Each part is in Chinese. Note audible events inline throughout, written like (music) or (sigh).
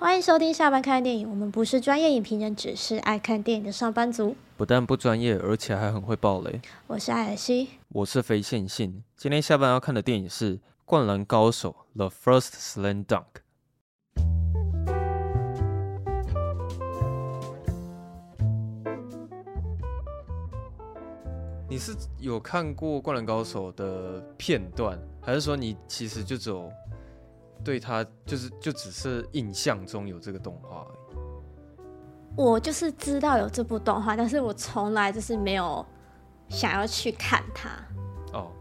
欢迎收听下班看电影。我们不是专业影评人，只是爱看电影的上班族。不但不专业，而且还很会爆雷。我是艾尔西，我是非线性。今天下班要看的电影是《灌篮高手》The First Slam Dunk。你是有看过《灌篮高手》的片段，还是说你其实就只有对他就是就只是印象中有这个动画而已？我就是知道有这部动画，但是我从来就是没有想要去看它。哦，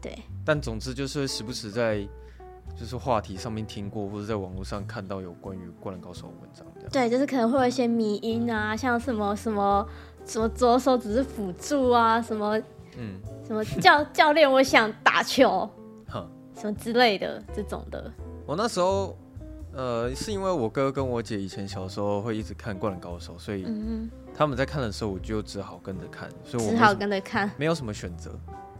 对。但总之就是时不时在就是话题上面听过，或者在网络上看到有关于《灌篮高手》的文章。对，就是可能会有一些迷音啊，像什么什么。什么左手只是辅助啊？什么嗯？什么教教练？我想打球，哼，什么之类的这种的。我那时候，呃，是因为我哥跟我姐以前小时候会一直看《灌篮高手》，所以他们在看的时候，我就只好跟着看，所以我只好跟着看，没有什么选择。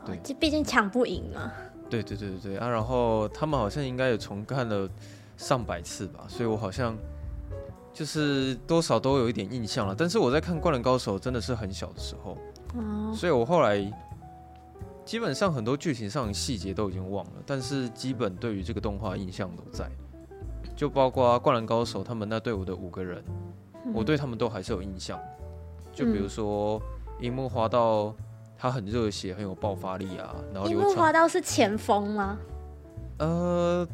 对，这毕竟抢不赢嘛。对对对对对啊！然后他们好像应该也重看了上百次吧，所以我好像。就是多少都有一点印象了，但是我在看《灌篮高手》真的是很小的时候，哦，所以我后来基本上很多剧情上的细节都已经忘了，但是基本对于这个动画印象都在，就包括《灌篮高手》他们那队伍的五个人，我对他们都还是有印象，就比如说樱木花道，他很热血，很有爆发力啊，然后樱木花道是前锋吗？呃，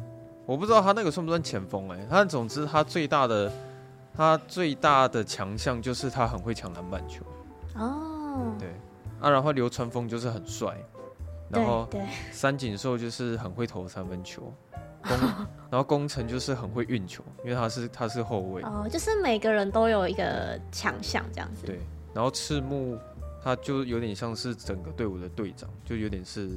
我不知道他那个算不算前锋哎、欸，但总之他最大的。他最大的强项就是他很会抢篮板球。哦，对。啊，然后流川枫就是很帅，然后三井寿就是很会投三分球，(laughs) 然后宫城就是很会运球，因为他是他是后卫哦，就是每个人都有一个强项这样子。对，然后赤木他就有点像是整个队伍的队长，就有点是。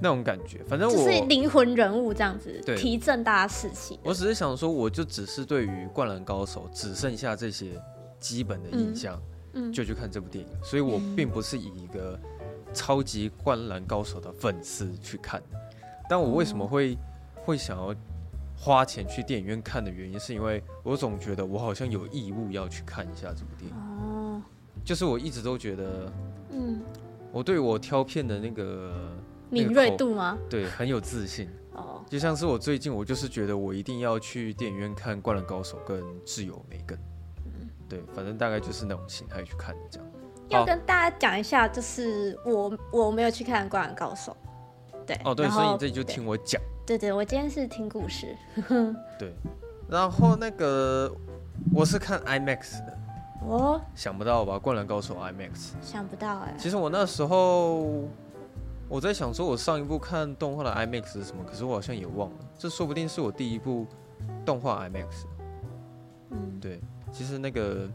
那种感觉，反正我是灵魂人物这样子，对，提振大家士气。我只是想说，我就只是对于《灌篮高手》只剩下这些基本的印象，嗯，就去看这部电影。所以我并不是以一个超级《灌篮高手》的粉丝去看。但我为什么会会想要花钱去电影院看的原因，是因为我总觉得我好像有义务要去看一下这部电影。哦，就是我一直都觉得，嗯，我对我挑片的那个。敏锐度吗？对，很有自信。哦，就像是我最近，我就是觉得我一定要去电影院看《灌篮高手》跟《挚友梅根》。嗯，对，反正大概就是那种心态去看这样。要跟大家讲一下，就是我我没有去看《灌篮高手》。对。哦，对，所以你这里就听我讲。对对，我今天是听故事。(laughs) 对，然后那个我是看 IMAX 的。哦。想不到吧，《灌篮高手》IMAX。想不到哎。其实我那时候。我在想说，我上一部看动画的 IMAX 是什么？可是我好像也忘了。这说不定是我第一部动画 IMAX。嗯，对，其实那个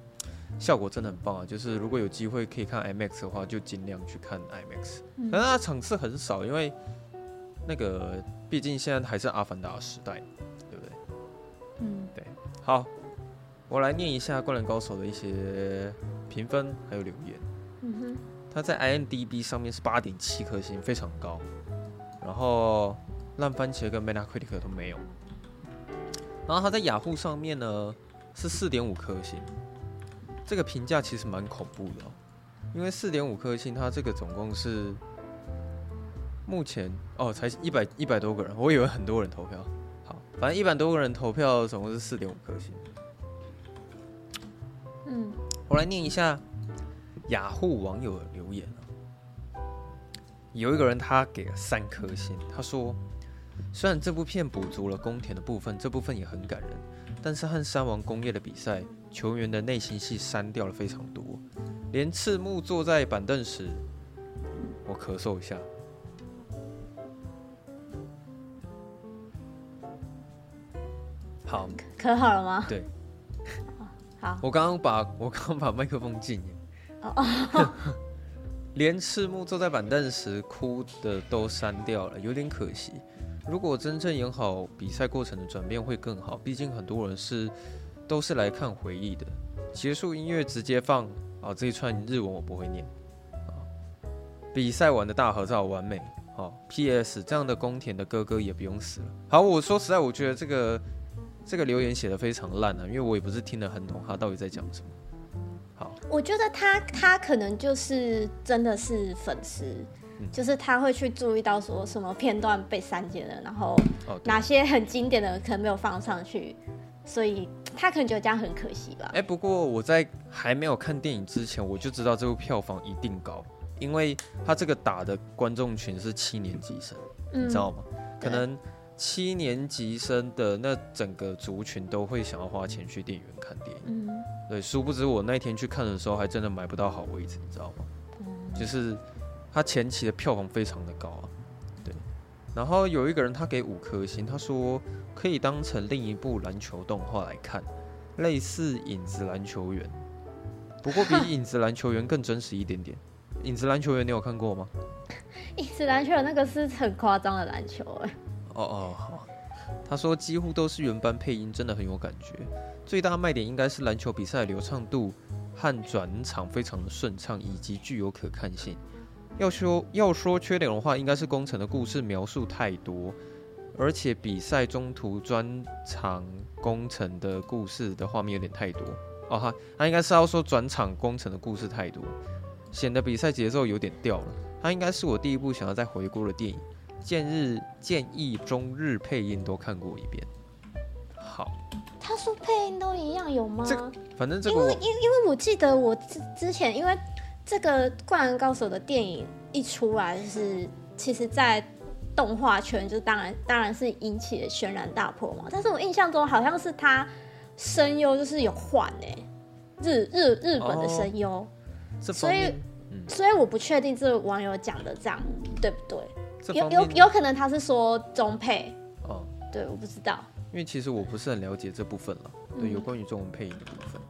效果真的很棒啊！就是如果有机会可以看 IMAX 的话，就尽量去看 IMAX。但是它场次很少，因为那个毕竟现在还是阿凡达时代，对不对？嗯，对。好，我来念一下《灌篮高手》的一些评分还有留言。嗯哼。它在 IMDB 上面是八点七颗星，非常高。然后烂番茄跟 Metacritic 都没有。然后它在雅虎上面呢是四点五颗星，这个评价其实蛮恐怖的哦。因为四点五颗星，它这个总共是目前哦才一百一百多个人，我以为很多人投票。好，反正一百多个人投票，总共是四点五颗星。嗯，我来念一下。雅虎网友的留言有一个人他给了三颗星，他说：“虽然这部片补足了宫田的部分，这部分也很感人，但是和山王工业的比赛，球员的内心戏删掉了非常多，连赤木坐在板凳时，我咳嗽一下，好，咳好了吗？对，(laughs) 好，我刚刚把我刚刚把麦克风禁言。” (laughs) 连赤木坐在板凳时哭的都删掉了，有点可惜。如果真正演好比赛过程的转变会更好，毕竟很多人是都是来看回忆的。结束音乐直接放啊，这一串日文我不会念。比赛完的大合照完美。好，P.S. 这样的宫田的哥哥也不用死了。好，我说实在，我觉得这个这个留言写得非常烂啊，因为我也不是听得很懂他到底在讲什么。好，我觉得他他可能就是真的是粉丝，嗯、就是他会去注意到说什么片段被删减了，然后哪些很经典的可能没有放上去，所以他可能觉得这样很可惜吧。哎、欸，不过我在还没有看电影之前，我就知道这部票房一定高，因为他这个打的观众群是七年级生，嗯、你知道吗？可能。七年级生的那整个族群都会想要花钱去电影院看电影，嗯，对，殊不知我那天去看的时候还真的买不到好位置，你知道吗？嗯，就是他前期的票房非常的高啊，对。然后有一个人他给五颗星，他说可以当成另一部篮球动画来看，类似《影子篮球员》，不过比《影子篮球员》更真实一点点。(laughs)《影子篮球员》你有看过吗？《影子篮球员》那个是很夸张的篮球哎。哦哦好，他说几乎都是原班配音，真的很有感觉。最大卖点应该是篮球比赛的流畅度和转场非常的顺畅，以及具有可看性。要说要说缺点的话，应该是工程的故事描述太多，而且比赛中途转场工程的故事的画面有点太多。哦哈，他应该是要说转场工程的故事太多，显得比赛节奏有点掉了。他应该是我第一部想要再回顾的电影。建日建议中日配音都看过一遍。好，他说配音都一样有吗？这个反正这个因为因因为我记得我之之前因为这个《灌篮高手》的电影一出来，就是其实，在动画圈就当然当然是引起了轩然大波嘛。但是我印象中好像是他声优就是有换哎，日日日本的声优，哦，所以、嗯、所以我不确定这个网友讲的这样对不对。有有有可能他是说中配哦，对，我不知道，因为其实我不是很了解这部分了，对，有关于中文配音的部分。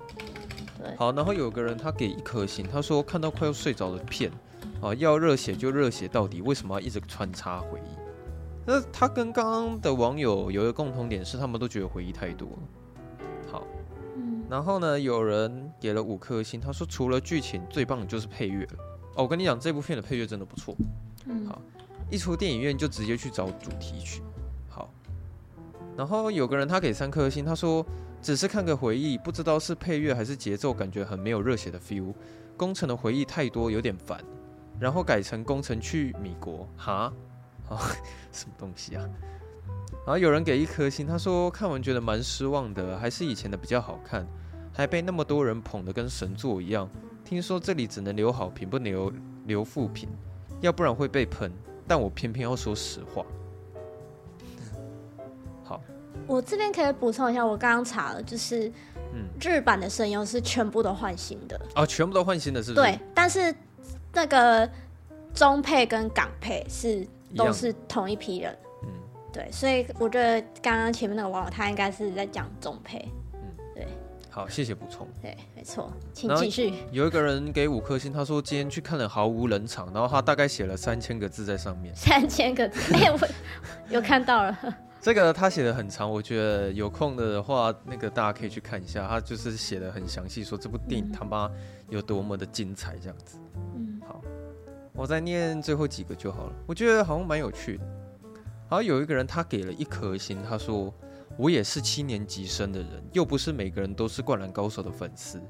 对，好，然后有个人他给一颗星，他说看到快要睡着的片，啊，要热血就热血到底，为什么要一直穿插回忆？那他跟刚刚的网友有一个共同点是，他们都觉得回忆太多。好，嗯，然后呢，有人给了五颗星，他说除了剧情最棒的就是配乐了。哦，我跟你讲，这部片的配乐真的不错。嗯，好。一出电影院就直接去找主题曲，好。然后有个人他给三颗星，他说只是看个回忆，不知道是配乐还是节奏，感觉很没有热血的 feel。工程的回忆太多，有点烦。然后改成工程去米国，哈，啊，(laughs) 什么东西啊？然后有人给一颗星，他说看完觉得蛮失望的，还是以前的比较好看，还被那么多人捧得跟神作一样。听说这里只能留好评，不留留负评，要不然会被喷。但我偏偏要说实话。好，我这边可以补充一下，我刚刚查了，就是，嗯，日版的声优是全部都换新的哦，全部都换新的，是不是？对，但是那个中配跟港配是都是同一批人，嗯，对，所以我觉得刚刚前面那个网友他应该是在讲中配。好，谢谢补充。对，没错，请继续。有一个人给五颗星，他说今天去看了毫无冷场，然后他大概写了三千个字在上面。三千个字，哎、欸，我有看到了。(laughs) 这个他写的很长，我觉得有空的话，那个大家可以去看一下。他就是写的很详细，说这部电影他妈有多么的精彩，这样子。嗯，好，我再念最后几个就好了。我觉得好像蛮有趣的。好，有一个人他给了一颗星，他说。我也是七年级生的人，又不是每个人都是灌篮高手的粉丝，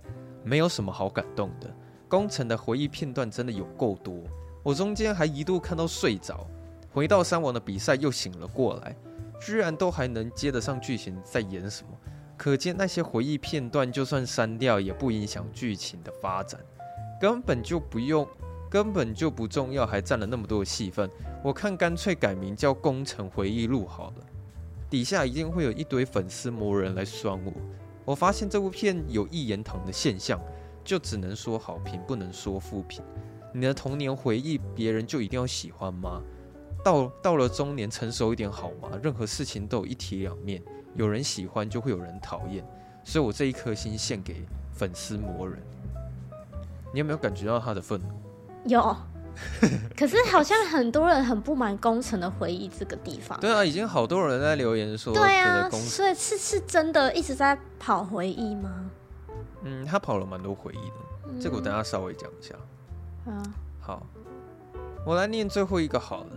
没有什么好感动的。工程的回忆片段真的有够多，我中间还一度看到睡着，回到三王的比赛又醒了过来，居然都还能接得上剧情在演什么，可见那些回忆片段就算删掉也不影响剧情的发展，根本就不用，根本就不重要，还占了那么多的戏份，我看干脆改名叫《工程回忆录》好了。底下一定会有一堆粉丝魔人来酸我。我发现这部片有一言堂的现象，就只能说好评，不能说负评。你的童年回忆，别人就一定要喜欢吗？到到了中年，成熟一点好吗？任何事情都有一体两面，有人喜欢就会有人讨厌。所以我这一颗心献给粉丝魔人。你有没有感觉到他的愤怒？有。(laughs) 可是好像很多人很不满工程的回忆这个地方。对啊，已经好多人在留言说。对啊，所以是是真的一直在跑回忆吗？嗯，他跑了蛮多回忆的，嗯、这个我等下稍微讲一下。啊，好，我来念最后一个好了。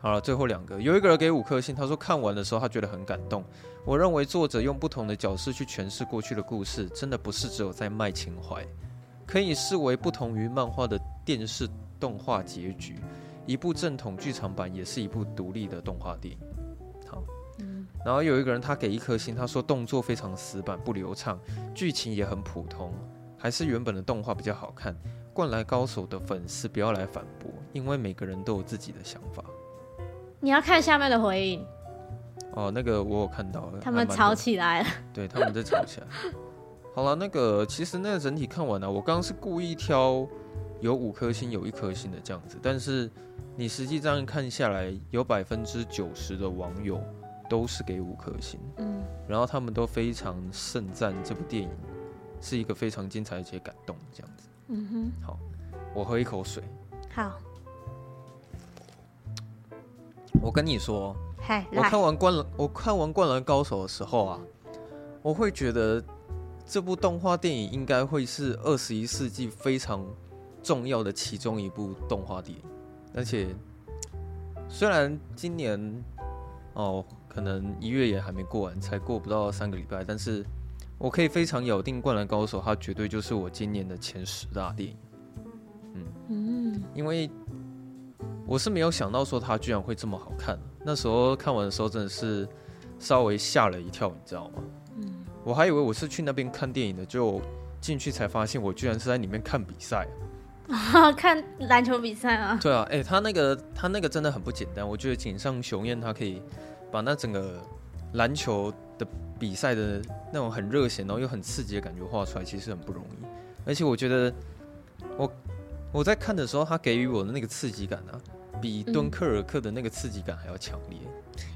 好了，最后两个，有一个人给五颗星，他说看完的时候他觉得很感动。我认为作者用不同的角色去诠释过去的故事，真的不是只有在卖情怀，可以视为不同于漫画的电视动画结局。一部正统剧场版也是一部独立的动画电影。好，嗯，然后有一个人他给一颗星，他说动作非常死板不流畅，剧情也很普通，还是原本的动画比较好看。灌篮高手的粉丝不要来反驳，因为每个人都有自己的想法。你要看下面的回应。哦，那个我有看到了，他们吵起来了。对，他们在吵起来。(laughs) (laughs) 好了，那个其实那个整体看完了，啊，我刚刚是故意挑有五颗星、有一颗星的这样子，但是你实际这样看下来，有百分之九十的网友都是给五颗星，嗯，然后他们都非常盛赞这部电影是一个非常精彩而且感动的这样子。嗯哼，好，我喝一口水。好，我跟你说。我看完灌篮，我看完《灌篮高手》的时候啊，我会觉得这部动画电影应该会是二十一世纪非常重要的其中一部动画电影。而且，虽然今年哦，可能一月也还没过完，才过不到三个礼拜，但是我可以非常咬定《灌篮高手》它绝对就是我今年的前十大电影。嗯嗯，因为。我是没有想到说它居然会这么好看，那时候看完的时候真的是稍微吓了一跳，你知道吗？嗯，我还以为我是去那边看电影的，就进去才发现我居然是在里面看比赛，啊 (laughs) 看篮球比赛啊？对啊，哎、欸，他那个他那个真的很不简单，我觉得井上雄彦他可以把那整个篮球的比赛的那种很热血，然后又很刺激的感觉画出来，其实很不容易。而且我觉得我我在看的时候，他给予我的那个刺激感啊。比敦刻尔克的那个刺激感还要强烈。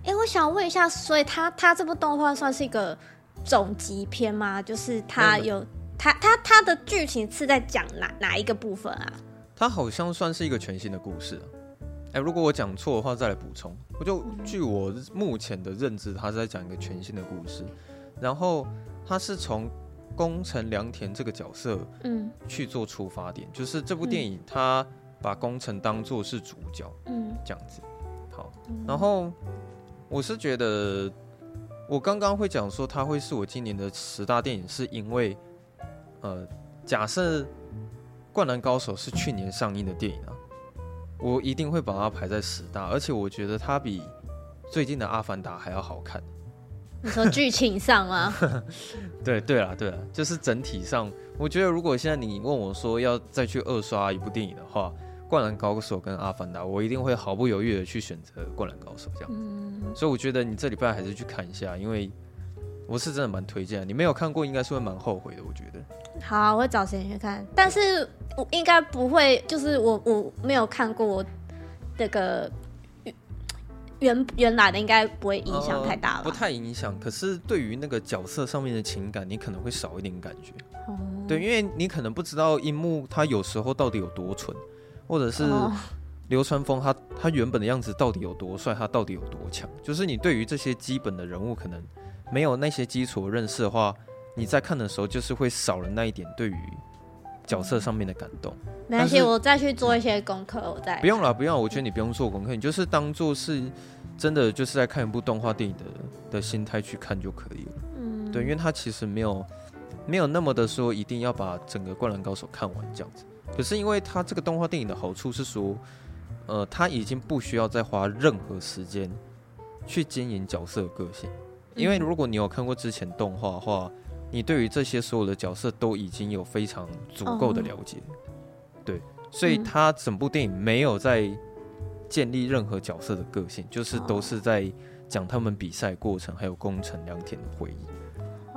哎、嗯欸，我想问一下，所以他他这部动画算是一个总集篇吗？就是他有他他他的剧情是在讲哪哪一个部分啊？他好像算是一个全新的故事。哎、欸，如果我讲错的话，再来补充。我就据我目前的认知，他是在讲一个全新的故事。然后他是从宫城良田这个角色嗯去做出发点，就是这部电影他。嗯把宫城当做是主角，嗯，这样子，好。然后我是觉得，我刚刚会讲说它会是我今年的十大电影，是因为，呃，假设《灌篮高手》是去年上映的电影啊，我一定会把它排在十大，而且我觉得它比最近的《阿凡达》还要好看。你说剧情上吗？(laughs) 对对啦，对啦，就是整体上，我觉得如果现在你问我说要再去二刷一部电影的话。灌篮高手跟阿凡达，我一定会毫不犹豫的去选择灌篮高手这样子。嗯，所以我觉得你这礼拜还是去看一下，因为我是真的蛮推荐。你没有看过，应该是会蛮后悔的。我觉得。好啊，我会找时间去看，但是我应该不会，就是我我没有看过这个原原来的，应该不会影响太大了？呃，不太影响。可是对于那个角色上面的情感，你可能会少一点感觉。哦。对，因为你可能不知道樱木他有时候到底有多蠢。或者是流川枫，他他原本的样子到底有多帅，他到底有多强？就是你对于这些基本的人物可能没有那些基础认识的话，你在看的时候就是会少了那一点对于角色上面的感动。没关系，我再去做一些功课，我再。不用了，不用，我觉得你不用做功课，你就是当做是真的就是在看一部动画电影的的心态去看就可以了。嗯，对，因为他其实没有没有那么的说一定要把整个《灌篮高手》看完这样子。可是因为它这个动画电影的好处是说，呃，他已经不需要再花任何时间去经营角色的个性，因为如果你有看过之前动画的话，你对于这些所有的角色都已经有非常足够的了解，对，所以他整部电影没有在建立任何角色的个性，就是都是在讲他们比赛过程还有宫城良田的回忆。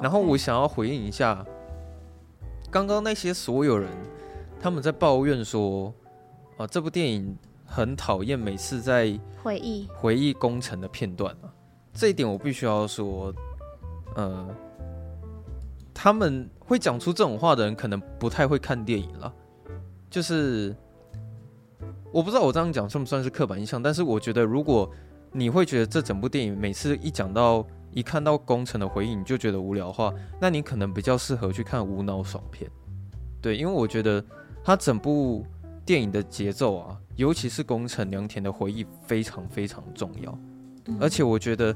然后我想要回应一下刚刚那些所有人。他们在抱怨说：“啊，这部电影很讨厌每次在回忆回忆工程的片段啊。”这一点我必须要说，呃，他们会讲出这种话的人，可能不太会看电影了。就是我不知道我这样讲算不算是刻板印象，但是我觉得，如果你会觉得这整部电影每次一讲到一看到工程的回忆，你就觉得无聊的话，那你可能比较适合去看无脑爽片。对，因为我觉得。他整部电影的节奏啊，尤其是宫城良田的回忆非常非常重要，嗯、而且我觉得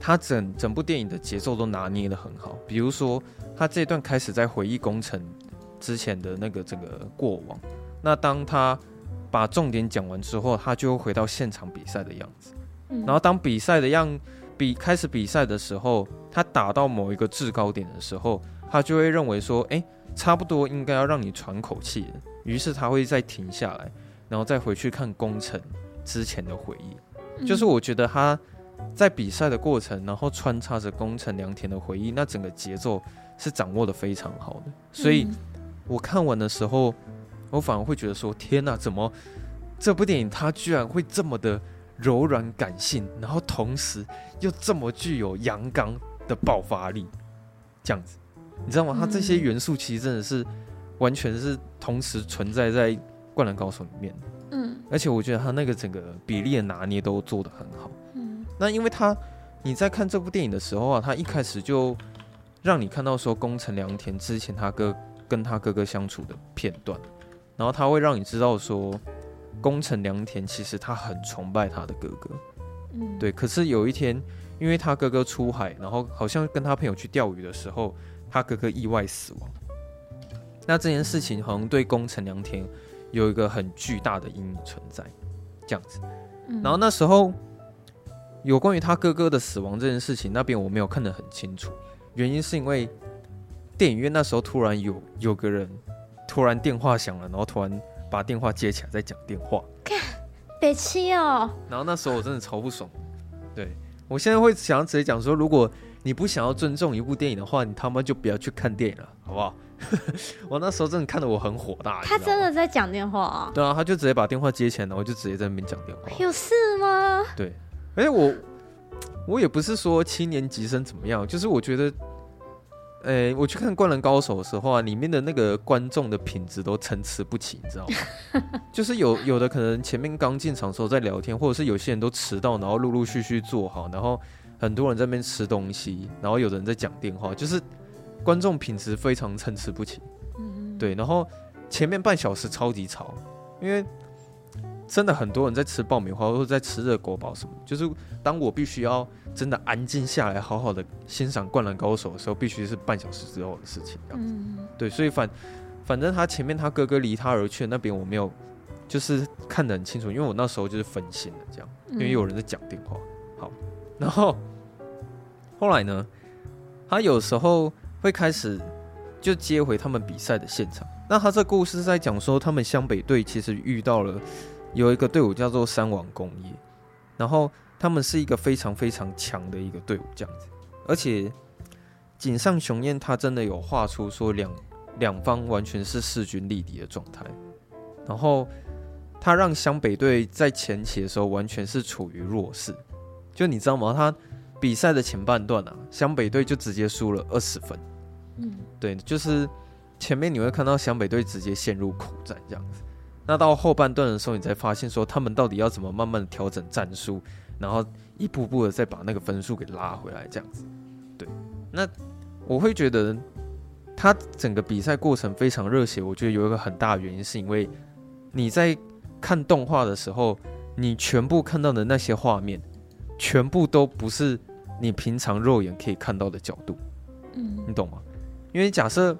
他整整部电影的节奏都拿捏的很好。比如说，他这段开始在回忆宫城之前的那个整个过往，那当他把重点讲完之后，他就会回到现场比赛的样子。然后当比赛的样比开始比赛的时候，他打到某一个制高点的时候，他就会认为说，哎、欸，差不多应该要让你喘口气了。于是他会再停下来，然后再回去看工程之前的回忆。就是我觉得他在比赛的过程，然后穿插着工程良田的回忆，那整个节奏是掌握的非常好的。所以我看完的时候，我反而会觉得说，天哪，怎么这部电影它居然会这么的柔软感性，然后同时又这么具有阳刚的爆发力，这样子，你知道吗？它这些元素其实真的是完全是同时存在在《灌篮高手》里面。嗯，而且我觉得他那个整个比例的拿捏都做得很好。嗯，那因为他你在看这部电影的时候啊，他一开始就让你看到说宫城良田之前他哥跟他哥哥相处的片段，然后他会让你知道说。宫城良田其实他很崇拜他的哥哥，嗯，对。可是有一天，因为他哥哥出海，然后好像跟他朋友去钓鱼的时候，他哥哥意外死亡。那这件事情好像对宫城良田有一个很巨大的阴影存在，这样子。然后那时候有关于他哥哥的死亡这件事情，那边我没有看得很清楚，原因是因为电影院那时候突然有有个人突然电话响了，然后突然。把电话接起来在讲电话，看 (laughs) 北七哦。然后那时候我真的超不爽。对，我现在会想直接讲说，如果你不想要尊重一部电影的话，你他妈就不要去看电影了，好不好？(laughs) 我那时候真的看得我很火大。他真的在讲电话啊？对啊，他就直接把电话接起来，然后就直接在那边讲电话。有事吗？对，哎，我我也不是说七年级生怎么样，就是我觉得。诶、欸，我去看《灌篮高手》的时候啊，里面的那个观众的品质都参差不齐，你知道吗？(laughs) 就是有有的可能前面刚进场的时候在聊天，或者是有些人都迟到，然后陆陆续续坐好，然后很多人在那边吃东西，然后有的人在讲电话，就是观众品质非常参差不齐。嗯，对，然后前面半小时超级吵，因为。真的很多人在吃爆米花，或者在吃热狗堡什么。就是当我必须要真的安静下来，好好的欣赏《灌篮高手》的时候，必须是半小时之后的事情。这样子，嗯、对，所以反反正他前面他哥哥离他而去的那边，我没有就是看得很清楚，因为我那时候就是分心了，这样，因为有人在讲电话。好，然后后来呢，他有时候会开始就接回他们比赛的现场。那他这故事是在讲说，他们湘北队其实遇到了。有一个队伍叫做三王工业，然后他们是一个非常非常强的一个队伍，这样子。而且井上雄彦他真的有画出说两两方完全是势均力敌的状态，然后他让湘北队在前期的时候完全是处于弱势。就你知道吗？他比赛的前半段啊，湘北队就直接输了二十分。嗯，对，就是前面你会看到湘北队直接陷入苦战这样子。那到后半段的时候，你才发现说他们到底要怎么慢慢的调整战术，然后一步步的再把那个分数给拉回来，这样子。对，那我会觉得他整个比赛过程非常热血。我觉得有一个很大的原因，是因为你在看动画的时候，你全部看到的那些画面，全部都不是你平常肉眼可以看到的角度。嗯，你懂吗？因为假设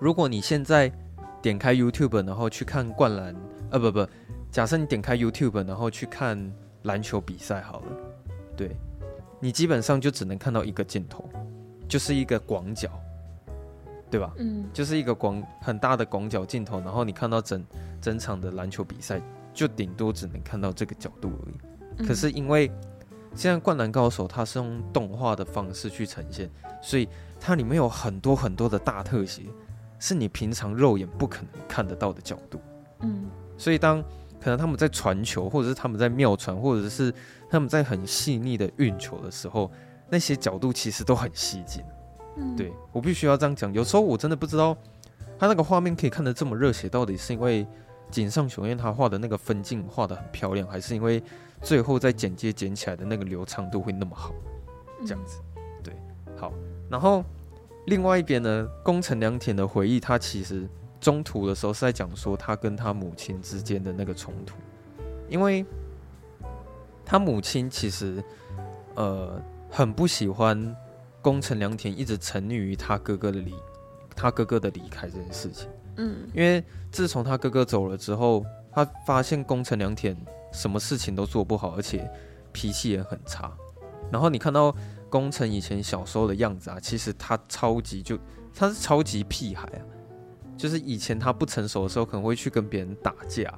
如果你现在。点开 YouTube，然后去看灌篮，呃，不不，假设你点开 YouTube，然后去看篮球比赛好了，对，你基本上就只能看到一个镜头，就是一个广角，对吧？嗯，就是一个广很大的广角镜头，然后你看到整整场的篮球比赛，就顶多只能看到这个角度而已。可是因为现在《灌篮高手》它是用动画的方式去呈现，所以它里面有很多很多的大特写。是你平常肉眼不可能看得到的角度，嗯，所以当可能他们在传球，或者是他们在妙传，或者是他们在很细腻的运球的时候，那些角度其实都很吸睛，嗯，对，我必须要这样讲。有时候我真的不知道他那个画面可以看得这么热血，到底是因为井上雄彦他画的那个分镜画的很漂亮，还是因为最后在剪接剪起来的那个流畅度会那么好，这样子，对，好，然后。另外一边呢，宫城良田的回忆，他其实中途的时候是在讲说他跟他母亲之间的那个冲突，因为他母亲其实呃很不喜欢宫城良田一直沉溺于他哥哥的离他哥哥的离开这件事情。嗯，因为自从他哥哥走了之后，他发现宫城良田什么事情都做不好，而且脾气也很差。然后你看到宫城以前小时候的样子啊，其实他超级就他是超级屁孩啊。就是以前他不成熟的时候，可能会去跟别人打架，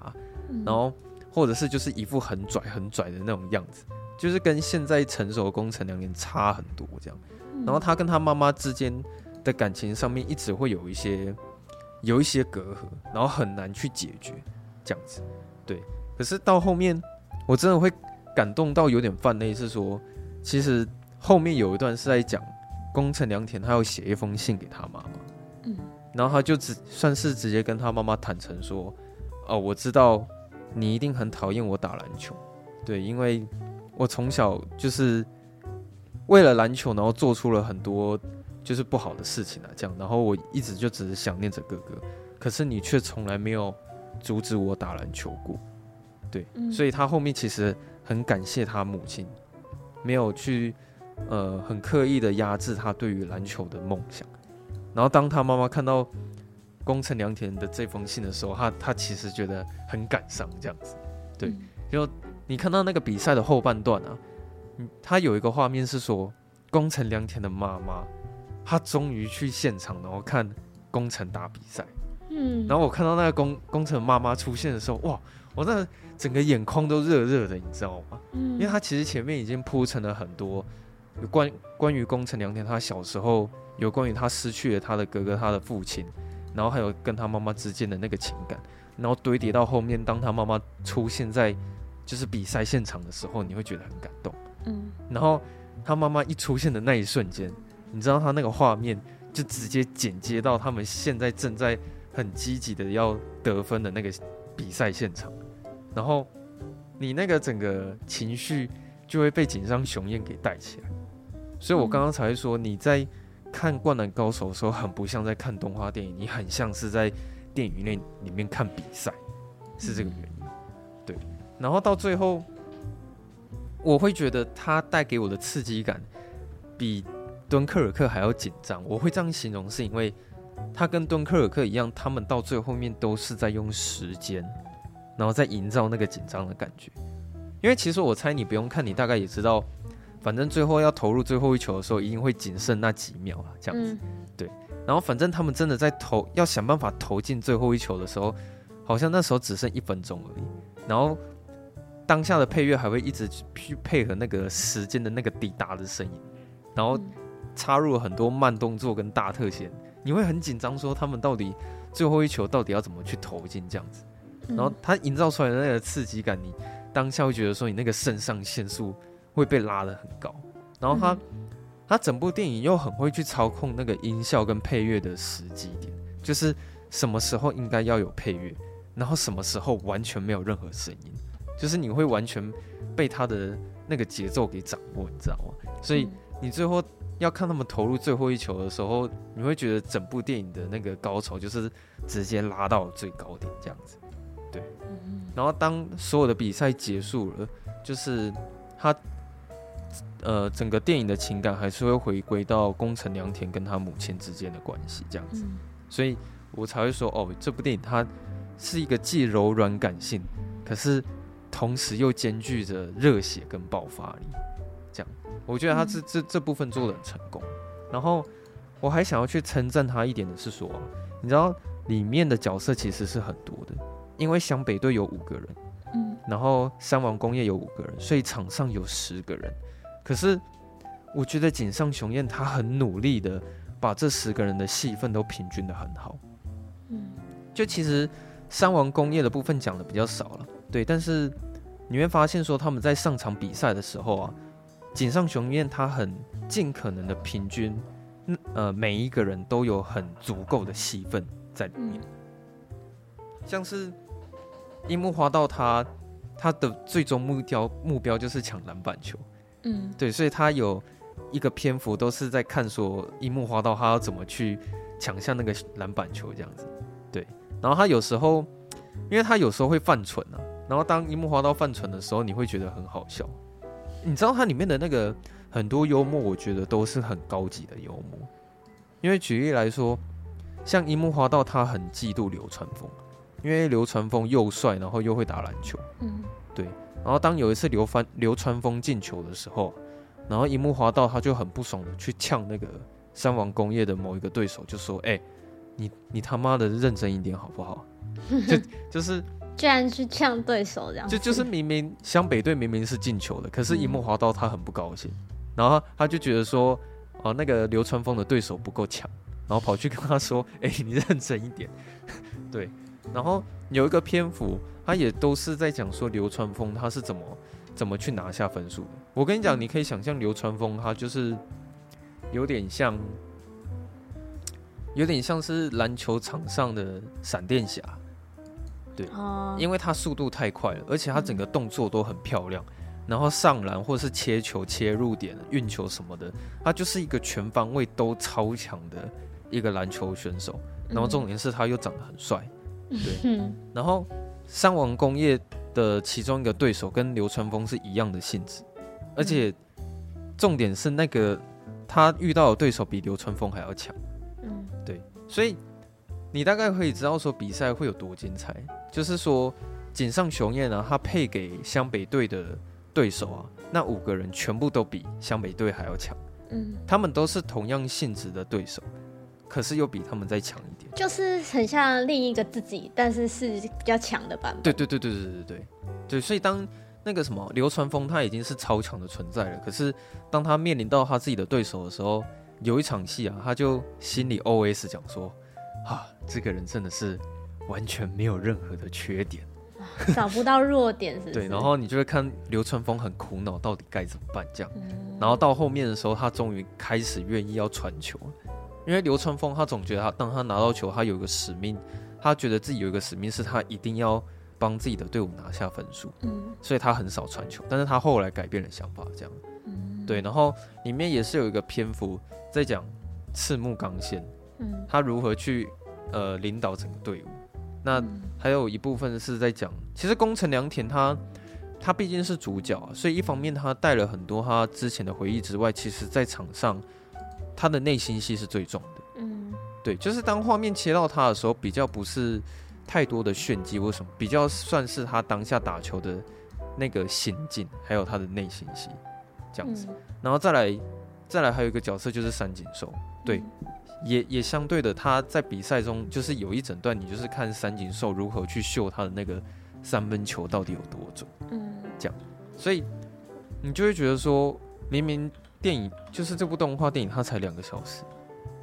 然后或者是就是一副很拽很拽的那种样子，就是跟现在成熟的宫城良田差很多这样。然后他跟他妈妈之间的感情上面一直会有一些有一些隔阂，然后很难去解决这样子。对，可是到后面我真的会感动到有点泛泪，是说其实后面有一段是在讲宫城良田他要写一封信给他妈妈。嗯。然后他就只算是直接跟他妈妈坦诚说：“哦，我知道你一定很讨厌我打篮球，对，因为我从小就是为了篮球，然后做出了很多就是不好的事情啊，这样，然后我一直就只是想念着哥哥，可是你却从来没有阻止我打篮球过，对，所以他后面其实很感谢他母亲，没有去呃很刻意的压制他对于篮球的梦想。”然后当他妈妈看到宫城良田的这封信的时候，他他其实觉得很感伤，这样子。对，就你看到那个比赛的后半段啊，他有一个画面是说宫城良田的妈妈，她终于去现场，然后看工程打比赛。嗯，然后我看到那个工工程妈妈出现的时候，哇，我那整个眼眶都热热的，你知道吗？嗯，因为他其实前面已经铺陈了很多有关关于工程良田他小时候。有关于他失去了他的哥哥，他的父亲，然后还有跟他妈妈之间的那个情感，然后堆叠到后面，当他妈妈出现在就是比赛现场的时候，你会觉得很感动。嗯，然后他妈妈一出现的那一瞬间，你知道他那个画面就直接剪接到他们现在正在很积极的要得分的那个比赛现场，然后你那个整个情绪就会被井上雄彦给带起来，所以我刚刚才会说你在。看《灌篮高手》的时候，很不像在看动画电影，你很像是在电影院里面看比赛，是这个原因。对，然后到最后，我会觉得它带给我的刺激感比《敦刻尔克》还要紧张。我会这样形容，是因为他跟《敦刻尔克》一样，他们到最后面都是在用时间，然后在营造那个紧张的感觉。因为其实我猜你不用看，你大概也知道。反正最后要投入最后一球的时候，一定会仅剩那几秒啊，这样子。对，然后反正他们真的在投，要想办法投进最后一球的时候，好像那时候只剩一分钟而已。然后当下的配乐还会一直去配合那个时间的那个滴答的声音，然后插入了很多慢动作跟大特写，你会很紧张，说他们到底最后一球到底要怎么去投进这样子。然后他营造出来的那个刺激感，你当下会觉得说你那个肾上腺素。会被拉得很高，然后他、嗯、他整部电影又很会去操控那个音效跟配乐的时机点，就是什么时候应该要有配乐，然后什么时候完全没有任何声音，就是你会完全被他的那个节奏给掌握，你知道吗？所以你最后要看他们投入最后一球的时候，你会觉得整部电影的那个高潮就是直接拉到最高点这样子，对。然后当所有的比赛结束了，就是他。呃，整个电影的情感还是会回归到宫城良田跟他母亲之间的关系这样子，所以我才会说，哦，这部电影它是一个既柔软感性，可是同时又兼具着热血跟爆发力，这样，我觉得他这这这部分做的很成功。然后我还想要去称赞他一点的是说，你知道里面的角色其实是很多的，因为湘北队有五个人，嗯，然后三王工业有五个人，所以场上有十个人。可是，我觉得井上雄彦他很努力的把这十个人的戏份都平均的很好。嗯，就其实三王工业的部分讲的比较少了，对，但是你会发现说他们在上场比赛的时候啊，井上雄彦他很尽可能的平均，呃，每一个人都有很足够的戏份在里面。像是樱木花道他他的最终目标目标就是抢篮板球。嗯，对，所以他有一个篇幅都是在看说樱木花道他要怎么去抢下那个篮板球这样子，对，然后他有时候，因为他有时候会犯蠢啊，然后当樱木花道犯蠢的时候，你会觉得很好笑。你知道它里面的那个很多幽默，我觉得都是很高级的幽默。因为举例来说，像樱木花道，他很嫉妒流川枫，因为流川枫又帅，然后又会打篮球。嗯，对。然后当有一次流川流川枫进球的时候，然后樱木花道他就很不爽的去呛那个三王工业的某一个对手，就说：“哎、欸，你你他妈的认真一点好不好？”就 (laughs) 就是居然去呛对手这样，就就是明明湘北队明明是进球的，可是樱木花道他很不高兴，嗯、然后他就觉得说。哦，那个流川枫的对手不够强，然后跑去跟他说：“ (laughs) 哎、欸，你认真一点。(laughs) ”对，然后有一个篇幅，他也都是在讲说流川枫他是怎么怎么去拿下分数的。我跟你讲，你可以想象流川枫他就是有点像，有点像是篮球场上的闪电侠，对，因为他速度太快了，而且他整个动作都很漂亮。然后上篮或者是切球、切入点、运球什么的，他就是一个全方位都超强的一个篮球选手。然后重点是他又长得很帅，对。然后三王工业的其中一个对手跟流川枫是一样的性质，而且重点是那个他遇到的对手比流川枫还要强。嗯，对。所以你大概可以知道说比赛会有多精彩，就是说井上雄彦呢，他配给湘北队的。对手啊，那五个人全部都比湘北队还要强。嗯，他们都是同样性质的对手，可是又比他们再强一点，就是很像另一个自己，但是是比较强的版本。对对对对对对对对，所以当那个什么流川枫他已经是超强的存在了，可是当他面临到他自己的对手的时候，有一场戏啊，他就心里 OS 讲说：啊，这个人真的是完全没有任何的缺点。(laughs) 找不到弱点是是？对，然后你就会看流川枫很苦恼，到底该怎么办这样。然后到后面的时候，他终于开始愿意要传球，因为流川枫他总觉得他当他拿到球，他有一个使命，他觉得自己有一个使命是他一定要帮自己的队伍拿下分数。嗯，所以他很少传球，但是他后来改变了想法，这样。嗯，对，然后里面也是有一个篇幅在讲赤木刚宪，嗯，他如何去呃领导整个队伍。那还有一部分是在讲，其实宫城良田他他毕竟是主角啊，所以一方面他带了很多他之前的回忆之外，其实在场上他的内心戏是最重的。嗯，对，就是当画面切到他的时候，比较不是太多的炫技，或什么？比较算是他当下打球的那个心境，还有他的内心戏这样子。然后再来再来还有一个角色就是三井寿，对。也也相对的，他在比赛中就是有一整段，你就是看三井寿如何去秀他的那个三分球到底有多准，嗯，这样，所以你就会觉得说，明明电影就是这部动画电影，它才两个小时，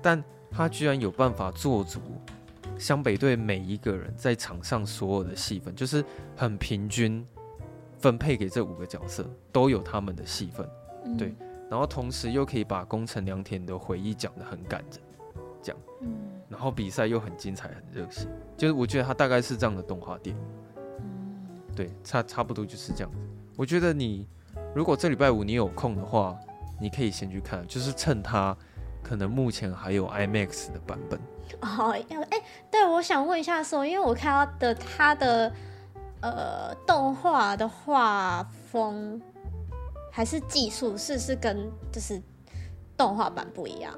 但他居然有办法做足湘北队每一个人在场上所有的戏份，就是很平均分配给这五个角色，都有他们的戏份，对，然后同时又可以把宫城良田的回忆讲得很感人。讲，嗯，然后比赛又很精彩，很热血，就是我觉得它大概是这样的动画电影，嗯，对，差差不多就是这样子。我觉得你如果这礼拜五你有空的话，你可以先去看，就是趁它可能目前还有 IMAX 的版本。哦，哎，对，我想问一下说，因为我看到的它的呃动画的画风还是技术是是跟就是动画版不一样。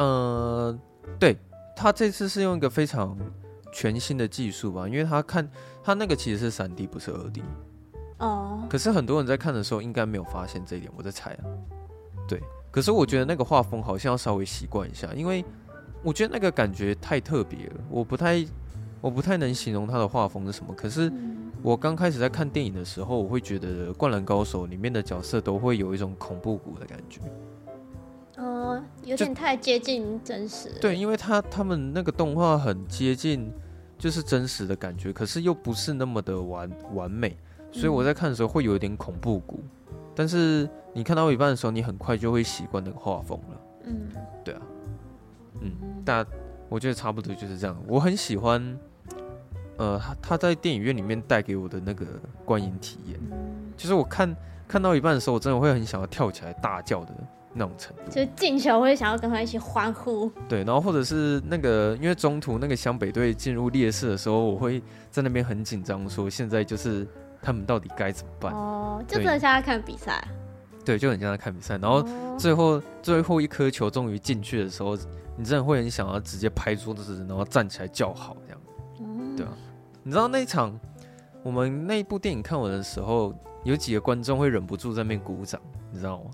呃，对，他这次是用一个非常全新的技术吧，因为他看他那个其实是三 D，不是二 D。哦。可是很多人在看的时候应该没有发现这一点，我在猜啊。对，可是我觉得那个画风好像要稍微习惯一下，因为我觉得那个感觉太特别了，我不太我不太能形容他的画风是什么。可是我刚开始在看电影的时候，我会觉得《灌篮高手》里面的角色都会有一种恐怖谷的感觉。哦，有点太接近真实。对，因为他他们那个动画很接近，就是真实的感觉，可是又不是那么的完完美，所以我在看的时候会有一点恐怖谷。嗯、但是你看到一半的时候，你很快就会习惯那个画风了。嗯，对啊，嗯，但我觉得差不多就是这样。我很喜欢，呃，他他在电影院里面带给我的那个观影体验，就是我看看到一半的时候，我真的会很想要跳起来大叫的。那种程度。就进球会想要跟他一起欢呼。对，然后或者是那个，因为中途那个湘北队进入劣势的时候，我会在那边很紧张，说现在就是他们到底该怎么办？哦，就真的像在看比赛。对，就很像在看比赛。然后最后、哦、最后一颗球终于进去的时候，你真的会很想要直接拍桌子，然后站起来叫好这样。嗯、对啊，你知道那一场我们那一部电影看完的时候，有几个观众会忍不住在那边鼓掌，你知道吗？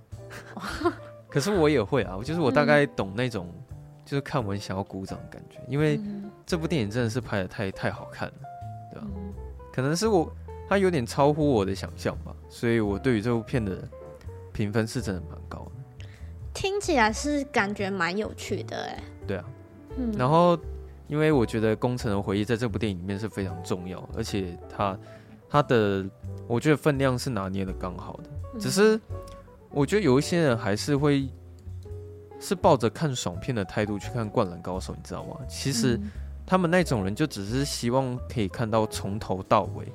(laughs) 哦、可是我也会啊，就是我大概懂那种，就是看完想要鼓掌的感觉，因为这部电影真的是拍的太太好看了，对吧？可能是我它有点超乎我的想象吧，所以我对于这部片的评分是真的蛮高的。听起来是感觉蛮有趣的，哎。对啊，嗯，然后因为我觉得工程的回忆在这部电影里面是非常重要，而且它它的我觉得分量是拿捏的刚好的，只是。我觉得有一些人还是会是抱着看爽片的态度去看《灌篮高手》，你知道吗？其实他们那种人就只是希望可以看到从头到尾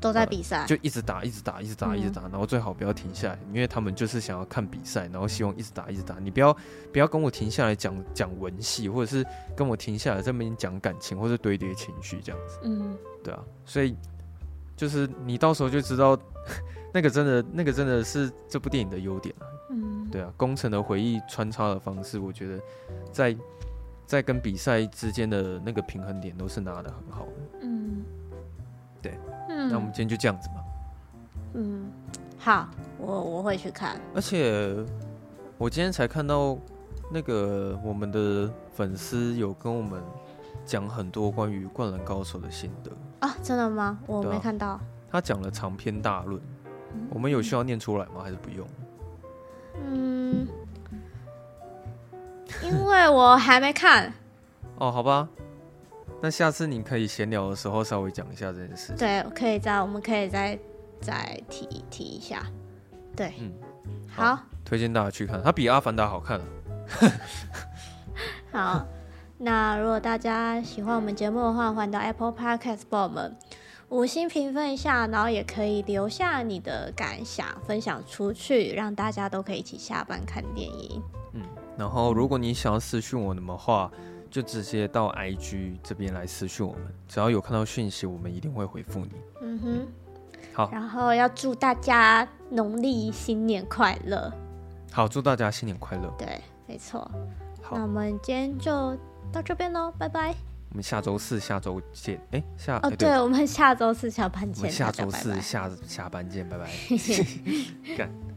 都在比赛，就一直打，一直打，一直打，一直打，然后最好不要停下来，因为他们就是想要看比赛，然后希望一直打，一直打。你不要不要跟我停下来讲讲文戏，或者是跟我停下来这边讲感情，或者堆叠情绪这样子。嗯，对啊，所以就是你到时候就知道。那个真的，那个真的是这部电影的优点啊。嗯，对啊，工程的回忆穿插的方式，我觉得在在跟比赛之间的那个平衡点都是拿的很好的。嗯，对。嗯，那我们今天就这样子吧。嗯，好，我我会去看。而且我今天才看到那个我们的粉丝有跟我们讲很多关于《灌篮高手》的心得啊，真的吗？我没看到。他讲了长篇大论。我们有需要念出来吗？还是不用？嗯，因为我还没看。哦，好吧，那下次你可以闲聊的时候稍微讲一下这件事。对，可以再，我们可以再再提提一下。对，嗯，好，好，推荐大家去看，它比《阿凡达》好看。(laughs) 好，那如果大家喜欢我们节目的话，欢迎到 Apple Podcast 帮我们。五星评分一下，然后也可以留下你的感想，分享出去，让大家都可以一起下班看电影。嗯，然后如果你想要私讯我们的话，就直接到 IG 这边来私讯我们，只要有看到讯息，我们一定会回复你。嗯哼，好。然后要祝大家农历新年快乐。好，祝大家新年快乐。对，没错。好，那我们今天就到这边 �ո，拜拜。我们下周四下周见，哎、欸，下哦，对，对我们下周四下班见，我们下周四下下班见，拜拜。(laughs) 干。